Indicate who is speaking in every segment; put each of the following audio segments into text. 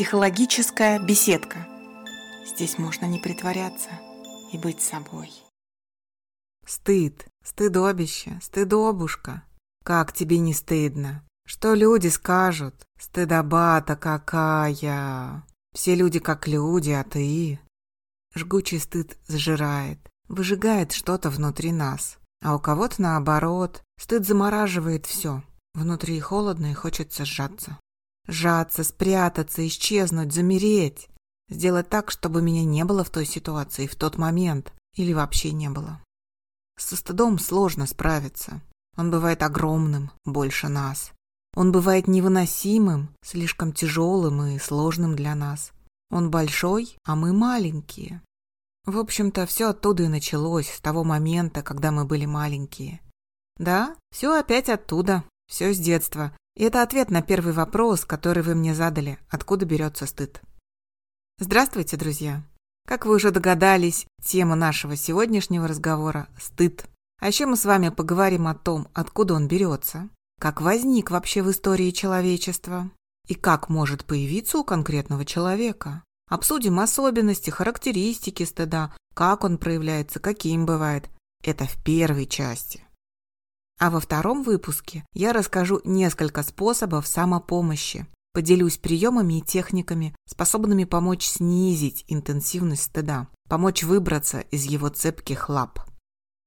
Speaker 1: Психологическая беседка. Здесь можно не притворяться и быть собой.
Speaker 2: Стыд, стыдобище, стыдобушка. Как тебе не стыдно? Что люди скажут? Стыдоба-то какая! Все люди как люди, а ты... Жгучий стыд сжирает, выжигает что-то внутри нас. А у кого-то наоборот, стыд замораживает все. Внутри холодно и хочется сжаться. Сжаться, спрятаться, исчезнуть, замереть. Сделать так, чтобы меня не было в той ситуации, в тот момент. Или вообще не было. Со стыдом сложно справиться. Он бывает огромным, больше нас. Он бывает невыносимым, слишком тяжелым и сложным для нас. Он большой, а мы маленькие. В общем-то, все оттуда и началось, с того момента, когда мы были маленькие. Да, все опять оттуда, все с детства. И это ответ на первый вопрос, который вы мне задали. Откуда берется стыд? Здравствуйте, друзья. Как вы уже догадались, тема нашего сегодняшнего разговора – стыд. А еще мы с вами поговорим о том, откуда он берется, как возник вообще в истории человечества и как может появиться у конкретного человека. Обсудим особенности, характеристики стыда, как он проявляется, каким бывает. Это в первой части. А во втором выпуске я расскажу несколько способов самопомощи. Поделюсь приемами и техниками, способными помочь снизить интенсивность стыда, помочь выбраться из его цепких лап.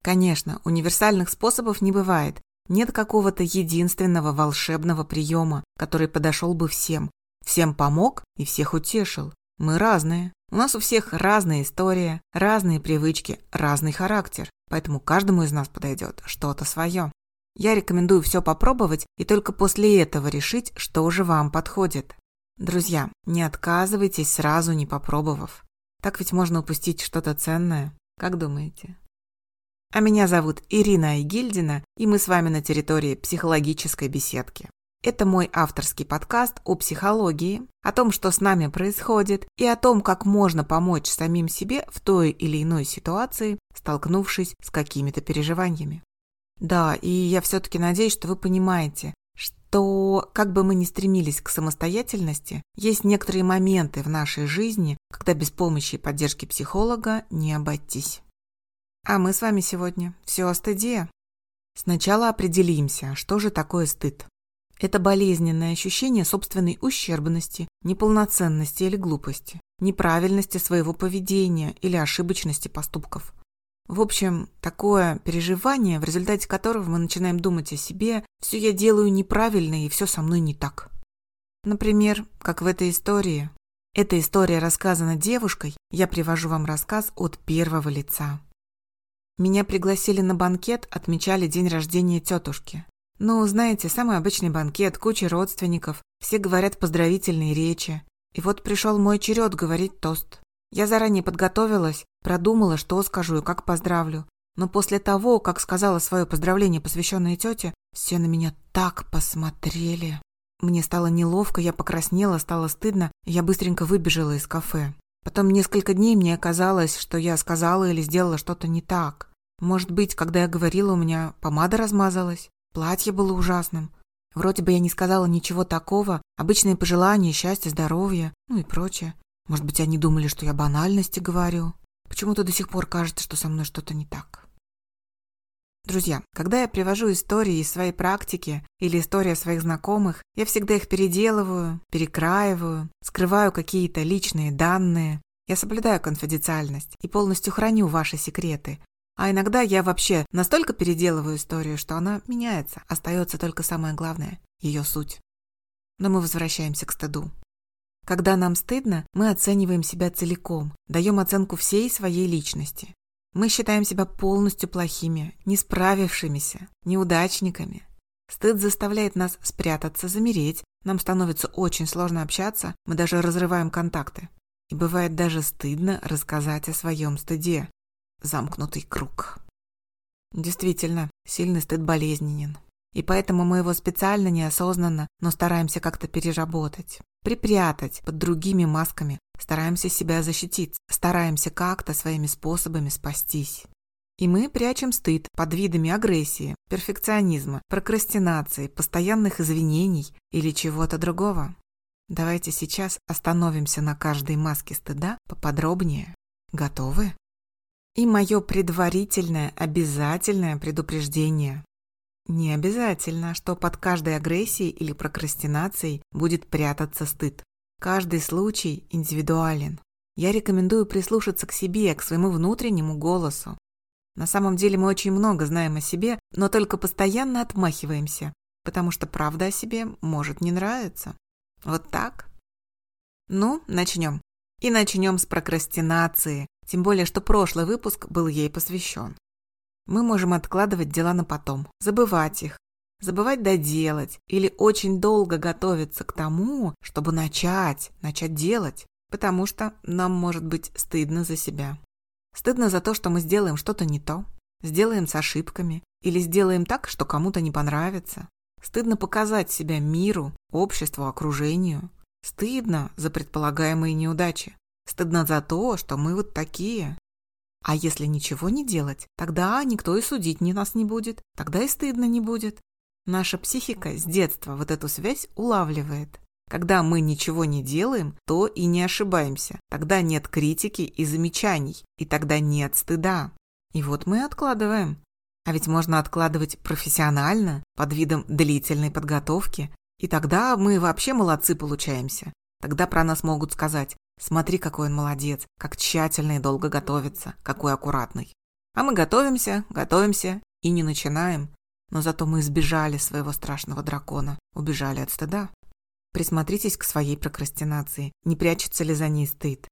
Speaker 2: Конечно, универсальных способов не бывает. Нет какого-то единственного волшебного приема, который подошел бы всем. Всем помог и всех утешил. Мы разные. У нас у всех разная история, разные привычки, разный характер. Поэтому каждому из нас подойдет что-то свое. Я рекомендую все попробовать и только после этого решить, что же вам подходит. Друзья, не отказывайтесь сразу, не попробовав. Так ведь можно упустить что-то ценное. Как думаете? А меня зовут Ирина Айгильдина, и мы с вами на территории психологической беседки. Это мой авторский подкаст о психологии, о том, что с нами происходит, и о том, как можно помочь самим себе в той или иной ситуации, столкнувшись с какими-то переживаниями. Да, и я все-таки надеюсь, что вы понимаете, что как бы мы ни стремились к самостоятельности, есть некоторые моменты в нашей жизни, когда без помощи и поддержки психолога не обойтись. А мы с вами сегодня все о стыде. Сначала определимся, что же такое стыд. Это болезненное ощущение собственной ущербности, неполноценности или глупости, неправильности своего поведения или ошибочности поступков. В общем, такое переживание, в результате которого мы начинаем думать о себе, все я делаю неправильно и все со мной не так. Например, как в этой истории. Эта история рассказана девушкой, я привожу вам рассказ от первого лица. Меня пригласили на банкет, отмечали день рождения тетушки. Ну, знаете, самый обычный банкет, куча родственников, все говорят поздравительные речи. И вот пришел мой черед говорить тост. Я заранее подготовилась, продумала, что скажу и как поздравлю. Но после того, как сказала свое поздравление, посвященное тете, все на меня так посмотрели. Мне стало неловко, я покраснела, стало стыдно, и я быстренько выбежала из кафе. Потом несколько дней мне казалось, что я сказала или сделала что-то не так. Может быть, когда я говорила, у меня помада размазалась, платье было ужасным. Вроде бы я не сказала ничего такого, обычные пожелания, счастья, здоровья, ну и прочее. Может быть, они думали, что я банальности говорю. Почему-то до сих пор кажется, что со мной что-то не так. Друзья, когда я привожу истории из своей практики или истории своих знакомых, я всегда их переделываю, перекраиваю, скрываю какие-то личные данные. Я соблюдаю конфиденциальность и полностью храню ваши секреты. А иногда я вообще настолько переделываю историю, что она меняется, остается только самое главное – ее суть. Но мы возвращаемся к стыду. Когда нам стыдно, мы оцениваем себя целиком, даем оценку всей своей личности. Мы считаем себя полностью плохими, не справившимися, неудачниками. Стыд заставляет нас спрятаться, замереть, нам становится очень сложно общаться, мы даже разрываем контакты. И бывает даже стыдно рассказать о своем стыде. Замкнутый круг. Действительно, сильный стыд болезненен. И поэтому мы его специально неосознанно, но стараемся как-то переработать, припрятать под другими масками, стараемся себя защитить, стараемся как-то своими способами спастись. И мы прячем стыд под видами агрессии, перфекционизма, прокрастинации, постоянных извинений или чего-то другого. Давайте сейчас остановимся на каждой маске стыда поподробнее. Готовы? И мое предварительное обязательное предупреждение. Не обязательно, что под каждой агрессией или прокрастинацией будет прятаться стыд. Каждый случай индивидуален. Я рекомендую прислушаться к себе, к своему внутреннему голосу. На самом деле мы очень много знаем о себе, но только постоянно отмахиваемся, потому что правда о себе может не нравиться. Вот так? Ну, начнем. И начнем с прокрастинации, тем более, что прошлый выпуск был ей посвящен. Мы можем откладывать дела на потом, забывать их, забывать доделать или очень долго готовиться к тому, чтобы начать, начать делать, потому что нам может быть стыдно за себя. Стыдно за то, что мы сделаем что-то не то, сделаем с ошибками или сделаем так, что кому-то не понравится. Стыдно показать себя миру, обществу, окружению. Стыдно за предполагаемые неудачи. Стыдно за то, что мы вот такие. А если ничего не делать, тогда никто и судить ни нас не будет, тогда и стыдно не будет. Наша психика с детства вот эту связь улавливает. Когда мы ничего не делаем, то и не ошибаемся. Тогда нет критики и замечаний, и тогда нет стыда. И вот мы откладываем. А ведь можно откладывать профессионально, под видом длительной подготовки. И тогда мы вообще молодцы получаемся. Тогда про нас могут сказать Смотри, какой он молодец, как тщательно и долго готовится, какой аккуратный. А мы готовимся, готовимся и не начинаем. Но зато мы избежали своего страшного дракона, убежали от стыда. Присмотритесь к своей прокрастинации, не прячется ли за ней стыд.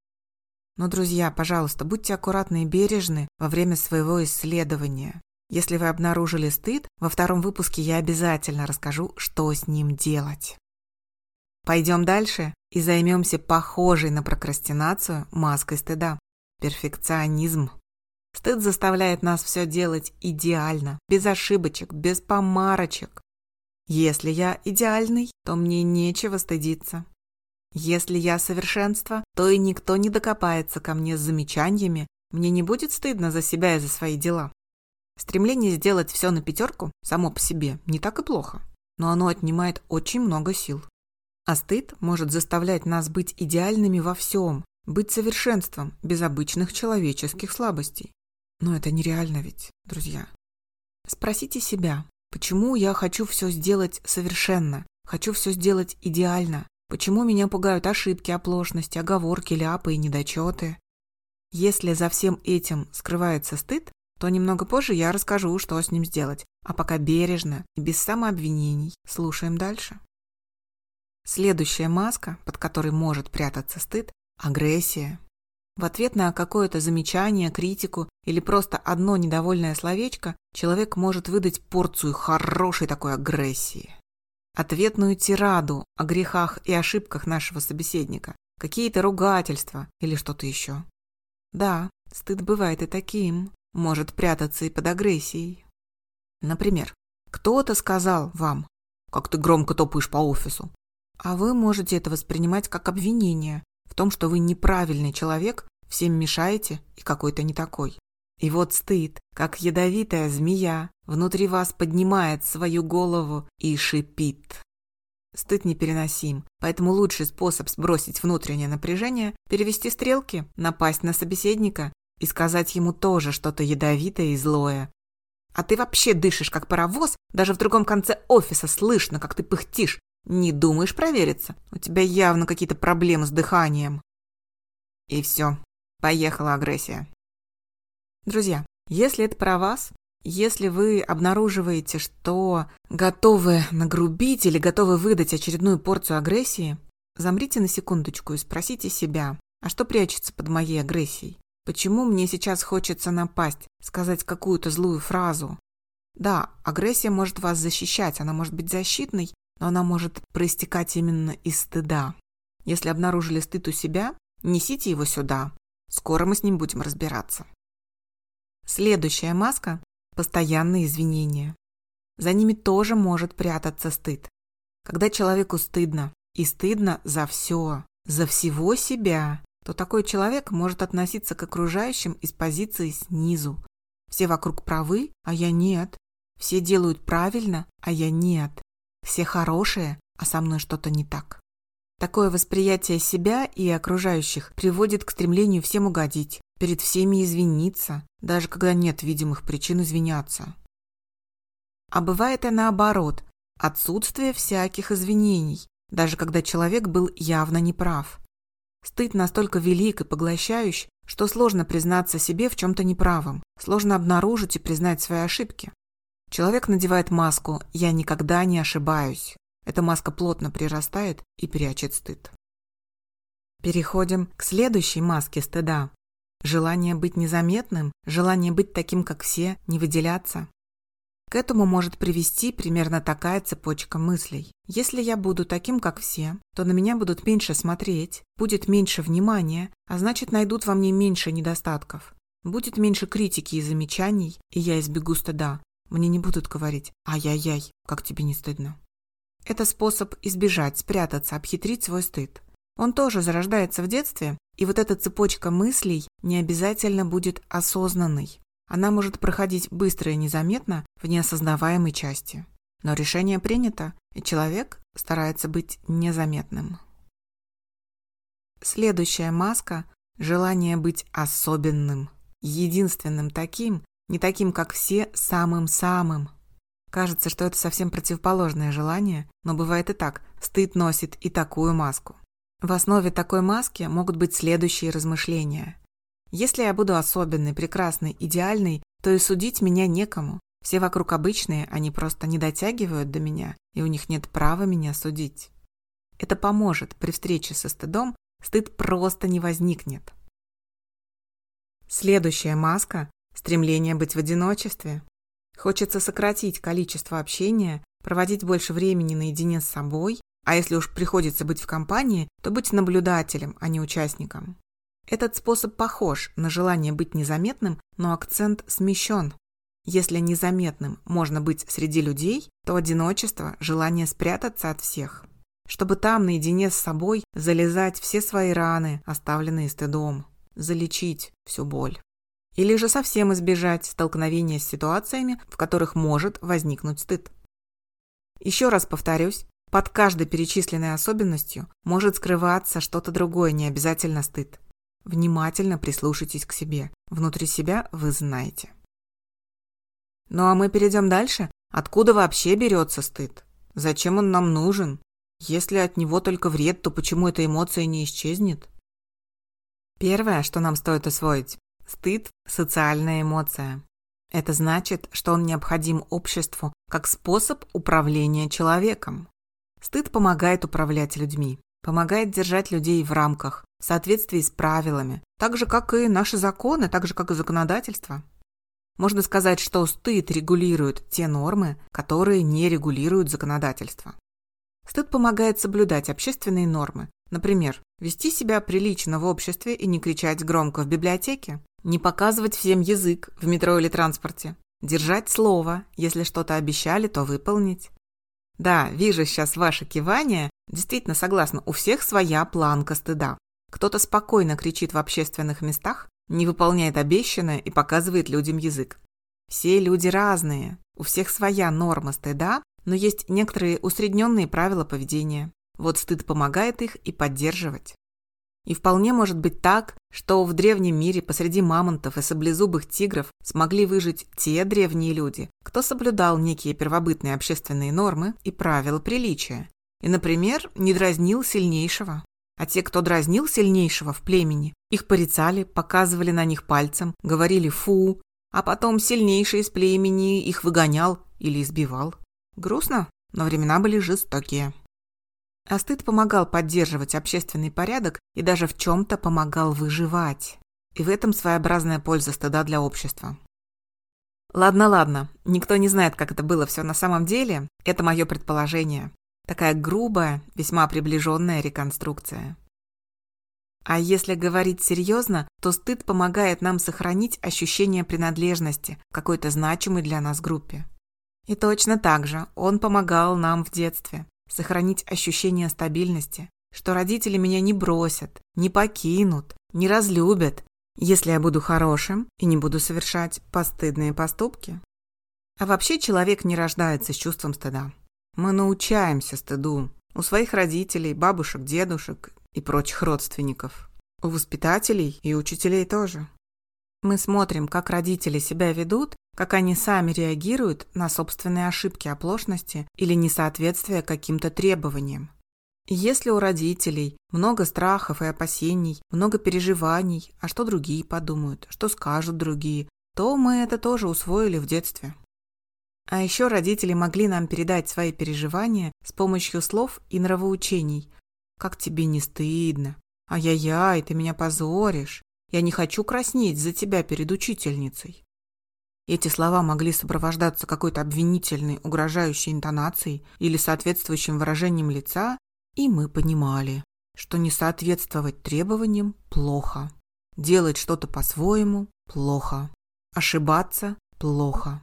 Speaker 2: Но, друзья, пожалуйста, будьте аккуратны и бережны во время своего исследования. Если вы обнаружили стыд, во втором выпуске я обязательно расскажу, что с ним делать. Пойдем дальше и займемся похожей на прокрастинацию маской стыда – перфекционизм. Стыд заставляет нас все делать идеально, без ошибочек, без помарочек. Если я идеальный, то мне нечего стыдиться. Если я совершенство, то и никто не докопается ко мне с замечаниями, мне не будет стыдно за себя и за свои дела. Стремление сделать все на пятерку само по себе не так и плохо, но оно отнимает очень много сил. А стыд может заставлять нас быть идеальными во всем, быть совершенством, без обычных человеческих слабостей. Но это нереально ведь, друзья. Спросите себя, почему я хочу все сделать совершенно, хочу все сделать идеально, почему меня пугают ошибки, оплошности, оговорки, ляпы и недочеты. Если за всем этим скрывается стыд, то немного позже я расскажу, что с ним сделать. А пока бережно и без самообвинений слушаем дальше. Следующая маска, под которой может прятаться стыд – агрессия. В ответ на какое-то замечание, критику или просто одно недовольное словечко человек может выдать порцию хорошей такой агрессии. Ответную тираду о грехах и ошибках нашего собеседника, какие-то ругательства или что-то еще. Да, стыд бывает и таким, может прятаться и под агрессией. Например, кто-то сказал вам, как ты громко топаешь по офису, а вы можете это воспринимать как обвинение в том, что вы неправильный человек, всем мешаете и какой-то не такой. И вот стыд, как ядовитая змея, внутри вас поднимает свою голову и шипит. Стыд непереносим, поэтому лучший способ сбросить внутреннее напряжение – перевести стрелки, напасть на собеседника и сказать ему тоже что-то ядовитое и злое. А ты вообще дышишь как паровоз, даже в другом конце офиса слышно, как ты пыхтишь, не думаешь провериться? У тебя явно какие-то проблемы с дыханием. И все. Поехала агрессия. Друзья, если это про вас, если вы обнаруживаете, что готовы нагрубить или готовы выдать очередную порцию агрессии, замрите на секундочку и спросите себя, а что прячется под моей агрессией? Почему мне сейчас хочется напасть, сказать какую-то злую фразу? Да, агрессия может вас защищать, она может быть защитной, но она может проистекать именно из стыда. Если обнаружили стыд у себя, несите его сюда. Скоро мы с ним будем разбираться. Следующая маска – постоянные извинения. За ними тоже может прятаться стыд. Когда человеку стыдно, и стыдно за все, за всего себя, то такой человек может относиться к окружающим из позиции снизу. Все вокруг правы, а я нет. Все делают правильно, а я нет. Все хорошие, а со мной что-то не так.
Speaker 1: Такое восприятие себя и окружающих приводит к стремлению всем угодить, перед всеми извиниться, даже когда нет видимых причин извиняться. А бывает и наоборот, отсутствие всяких извинений, даже когда человек был явно неправ. Стыд настолько велик и поглощающий, что сложно признаться себе в чем-то неправом, сложно обнаружить и признать свои ошибки. Человек надевает маску «я никогда не ошибаюсь». Эта маска плотно прирастает и прячет стыд. Переходим к следующей маске стыда. Желание быть незаметным, желание быть таким, как все, не выделяться. К этому может привести примерно такая цепочка мыслей. Если я буду таким, как все, то на меня будут меньше смотреть, будет меньше внимания, а значит найдут во мне меньше недостатков. Будет меньше критики и замечаний, и я избегу стыда. Мне не будут говорить «Ай-яй-яй, как тебе не стыдно». Это способ избежать, спрятаться, обхитрить свой стыд. Он тоже зарождается в детстве, и вот эта цепочка мыслей не обязательно будет осознанной. Она может проходить быстро и незаметно в неосознаваемой части. Но решение принято, и человек старается быть незаметным. Следующая маска – желание быть особенным, единственным таким, не таким, как все, самым-самым. Кажется, что это совсем противоположное желание, но бывает и так. Стыд носит и такую маску. В основе такой маски могут быть следующие размышления. Если я буду особенной, прекрасной, идеальной, то и судить меня некому. Все вокруг обычные, они просто не дотягивают до меня, и у них нет права меня судить. Это поможет при встрече со стыдом, стыд просто не возникнет. Следующая маска – стремление быть в одиночестве. Хочется сократить количество общения, проводить больше времени наедине с собой, а если уж приходится быть в компании, то быть наблюдателем, а не участником. Этот способ похож на желание быть незаметным, но акцент смещен. Если незаметным можно быть среди людей, то одиночество – желание спрятаться от всех. Чтобы там, наедине с собой, залезать все свои раны, оставленные стыдом, залечить всю боль. Или же совсем избежать столкновения с ситуациями, в которых может возникнуть стыд. Еще раз повторюсь, под каждой перечисленной особенностью может скрываться что-то другое, не обязательно стыд. Внимательно прислушайтесь к себе. Внутри себя вы знаете. Ну а мы перейдем дальше. Откуда вообще берется стыд? Зачем он нам нужен? Если от него только вред, то почему эта эмоция не исчезнет? Первое, что нам стоит освоить – стыд – социальная эмоция. Это значит, что он необходим обществу как способ управления человеком. Стыд помогает управлять людьми, помогает держать людей в рамках, в соответствии с правилами, так же, как и наши законы, так же, как и законодательство. Можно сказать, что стыд регулирует те нормы, которые не регулируют законодательство. Стыд помогает соблюдать общественные нормы. Например, вести себя прилично в обществе и не кричать громко в библиотеке, не показывать всем язык в метро или транспорте, держать слово, если что-то обещали, то выполнить. Да, вижу сейчас ваше кивание. Действительно, согласна, у всех своя планка стыда. Кто-то спокойно кричит в общественных местах, не выполняет обещанное и показывает людям язык. Все люди разные, у всех своя норма стыда, но есть некоторые усредненные правила поведения. Вот стыд помогает их и поддерживать. И вполне может быть так, что в древнем мире посреди мамонтов и саблезубых тигров смогли выжить те древние люди, кто соблюдал некие первобытные общественные нормы и правила приличия. И, например, не дразнил сильнейшего. А те, кто дразнил сильнейшего в племени, их порицали, показывали на них пальцем, говорили «фу», а потом сильнейший из племени их выгонял или избивал. Грустно, но времена были жестокие. А стыд помогал поддерживать общественный порядок и даже в чем-то помогал выживать. И в этом своеобразная польза стыда для общества. Ладно, ладно, никто не знает, как это было все на самом деле, это мое предположение. Такая грубая, весьма приближенная реконструкция. А если говорить серьезно, то стыд помогает нам сохранить ощущение принадлежности к какой-то значимой для нас группе. И точно так же он помогал нам в детстве сохранить ощущение стабильности, что родители меня не бросят, не покинут, не разлюбят, если я буду хорошим и не буду совершать постыдные поступки. А вообще человек не рождается с чувством стыда. Мы научаемся стыду. У своих родителей, бабушек, дедушек и прочих родственников. У воспитателей и учителей тоже. Мы смотрим, как родители себя ведут, как они сами реагируют на собственные ошибки, оплошности или несоответствие каким-то требованиям. Если у родителей много страхов и опасений, много переживаний, а что другие подумают, что скажут другие, то мы это тоже усвоили в детстве. А еще родители могли нам передать свои переживания с помощью слов и нравоучений. «Как тебе не стыдно? Ай-яй-яй, ты меня позоришь. Я не хочу краснеть за тебя перед учительницей». Эти слова могли сопровождаться какой-то обвинительной, угрожающей интонацией или соответствующим выражением лица, и мы понимали, что не соответствовать требованиям плохо. Делать что-то по-своему плохо. Ошибаться плохо.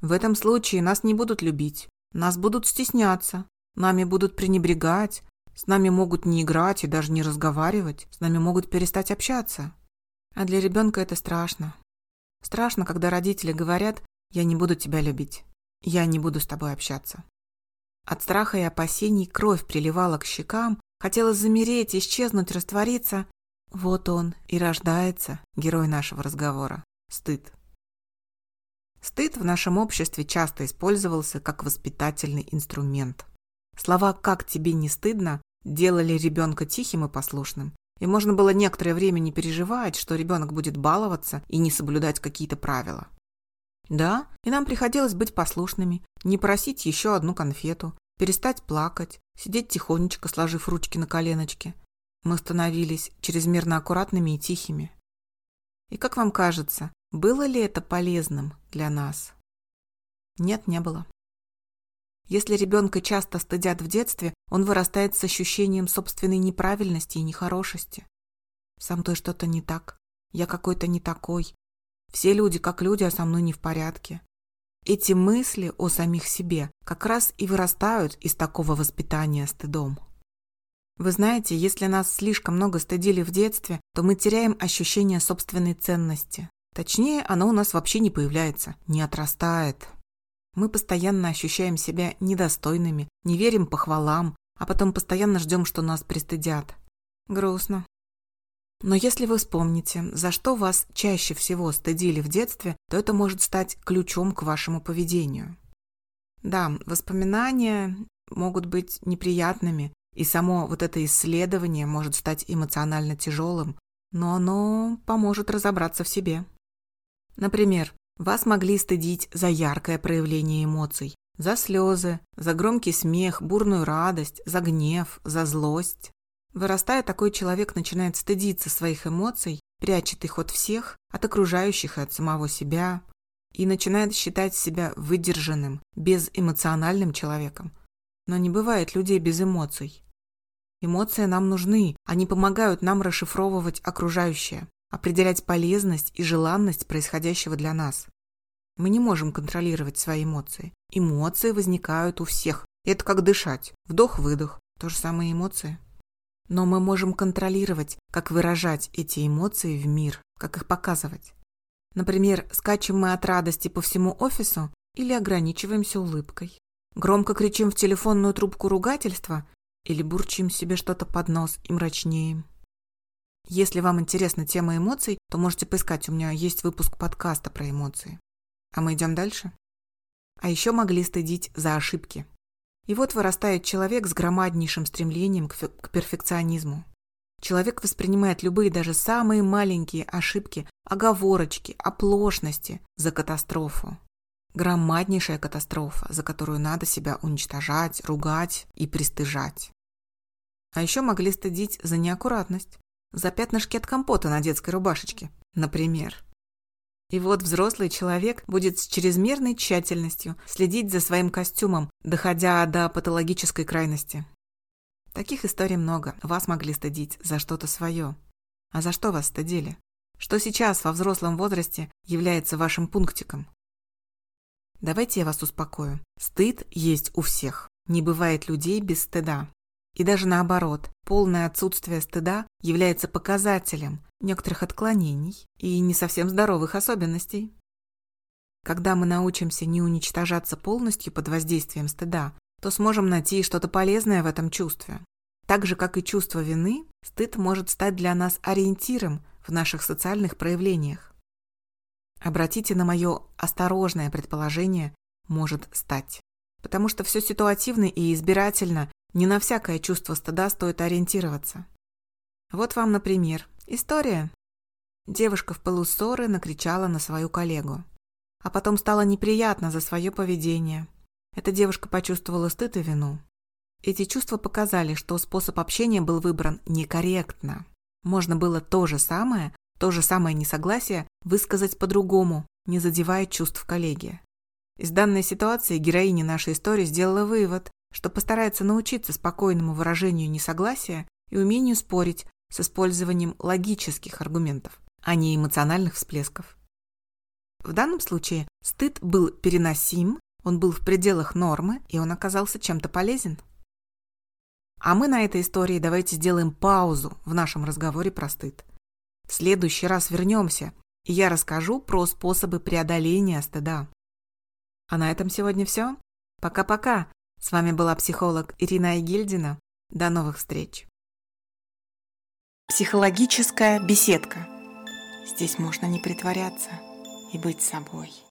Speaker 1: В этом случае нас не будут любить, нас будут стесняться, нами будут пренебрегать, с нами могут не играть и даже не разговаривать, с нами могут перестать общаться. А для ребенка это страшно. Страшно, когда родители говорят «я не буду тебя любить, я не буду с тобой общаться». От страха и опасений кровь приливала к щекам, хотелось замереть, исчезнуть, раствориться. Вот он и рождается, герой нашего разговора. Стыд. Стыд в нашем обществе часто использовался как воспитательный инструмент. Слова «как тебе не стыдно» делали ребенка тихим и послушным. И можно было некоторое время не переживать, что ребенок будет баловаться и не соблюдать какие-то правила. Да, и нам приходилось быть послушными, не просить еще одну конфету, перестать плакать, сидеть тихонечко, сложив ручки на коленочке. Мы становились чрезмерно аккуратными и тихими. И как вам кажется, было ли это полезным для нас? Нет, не было. Если ребенка часто стыдят в детстве, он вырастает с ощущением собственной неправильности и нехорошести. Со мной что-то не так, я какой-то не такой, все люди как люди, а со мной не в порядке. Эти мысли о самих себе как раз и вырастают из такого воспитания стыдом. Вы знаете, если нас слишком много стыдили в детстве, то мы теряем ощущение собственной ценности. Точнее, оно у нас вообще не появляется, не отрастает. Мы постоянно ощущаем себя недостойными, не верим похвалам, а потом постоянно ждем, что нас пристыдят. Грустно. Но если вы вспомните, за что вас чаще всего стыдили в детстве, то это может стать ключом к вашему поведению. Да, воспоминания могут быть неприятными, и само вот это исследование может стать эмоционально тяжелым, но оно поможет разобраться в себе. Например, вас могли стыдить за яркое проявление эмоций, за слезы, за громкий смех, бурную радость, за гнев, за злость. Вырастая, такой человек начинает стыдиться своих эмоций, прячет их от всех, от окружающих и от самого себя, и начинает считать себя выдержанным, безэмоциональным человеком. Но не бывает людей без эмоций. Эмоции нам нужны, они помогают нам расшифровывать окружающее, определять полезность и желанность происходящего для нас. Мы не можем контролировать свои эмоции. Эмоции возникают у всех. Это как дышать. Вдох-выдох. То же самое эмоции. Но мы можем контролировать, как выражать эти эмоции в мир, как их показывать. Например, скачем мы от радости по всему офису или ограничиваемся улыбкой. Громко кричим в телефонную трубку ругательства или бурчим себе что-то под нос и мрачнеем. Если вам интересна тема эмоций, то можете поискать, у меня есть выпуск подкаста про эмоции. А мы идем дальше. А еще могли стыдить за ошибки. И вот вырастает человек с громаднейшим стремлением к, к перфекционизму. Человек воспринимает любые, даже самые маленькие ошибки, оговорочки, оплошности за катастрофу. Громаднейшая катастрофа, за которую надо себя уничтожать, ругать и пристыжать. А еще могли стыдить за неаккуратность, за пятнышки от компота на детской рубашечке, например. И вот взрослый человек будет с чрезмерной тщательностью следить за своим костюмом, доходя до патологической крайности. Таких историй много. Вас могли стыдить за что-то свое. А за что вас стыдили? Что сейчас во взрослом возрасте является вашим пунктиком? Давайте я вас успокою. Стыд есть у всех. Не бывает людей без стыда. И даже наоборот, полное отсутствие стыда является показателем некоторых отклонений и не совсем здоровых особенностей. Когда мы научимся не уничтожаться полностью под воздействием стыда, то сможем найти что-то полезное в этом чувстве. Так же, как и чувство вины, стыд может стать для нас ориентиром в наших социальных проявлениях. Обратите на мое осторожное предположение «может стать». Потому что все ситуативно и избирательно, не на всякое чувство стыда стоит ориентироваться. Вот вам, например, история. Девушка в пылу ссоры накричала на свою коллегу. А потом стало неприятно за свое поведение. Эта девушка почувствовала стыд и вину. Эти чувства показали, что способ общения был выбран некорректно. Можно было то же самое, то же самое несогласие высказать по-другому, не задевая чувств коллеги. Из данной ситуации героиня нашей истории сделала вывод, что постарается научиться спокойному выражению несогласия и умению спорить с использованием логических аргументов, а не эмоциональных всплесков. В данном случае стыд был переносим, он был в пределах нормы, и он оказался чем-то полезен. А мы на этой истории давайте сделаем паузу в нашем разговоре про стыд. В следующий раз вернемся, и я расскажу про способы преодоления стыда. А на этом сегодня все. Пока-пока. С вами была психолог Ирина Айгильдина. До новых встреч.
Speaker 2: Психологическая беседка. Здесь можно не притворяться и быть собой.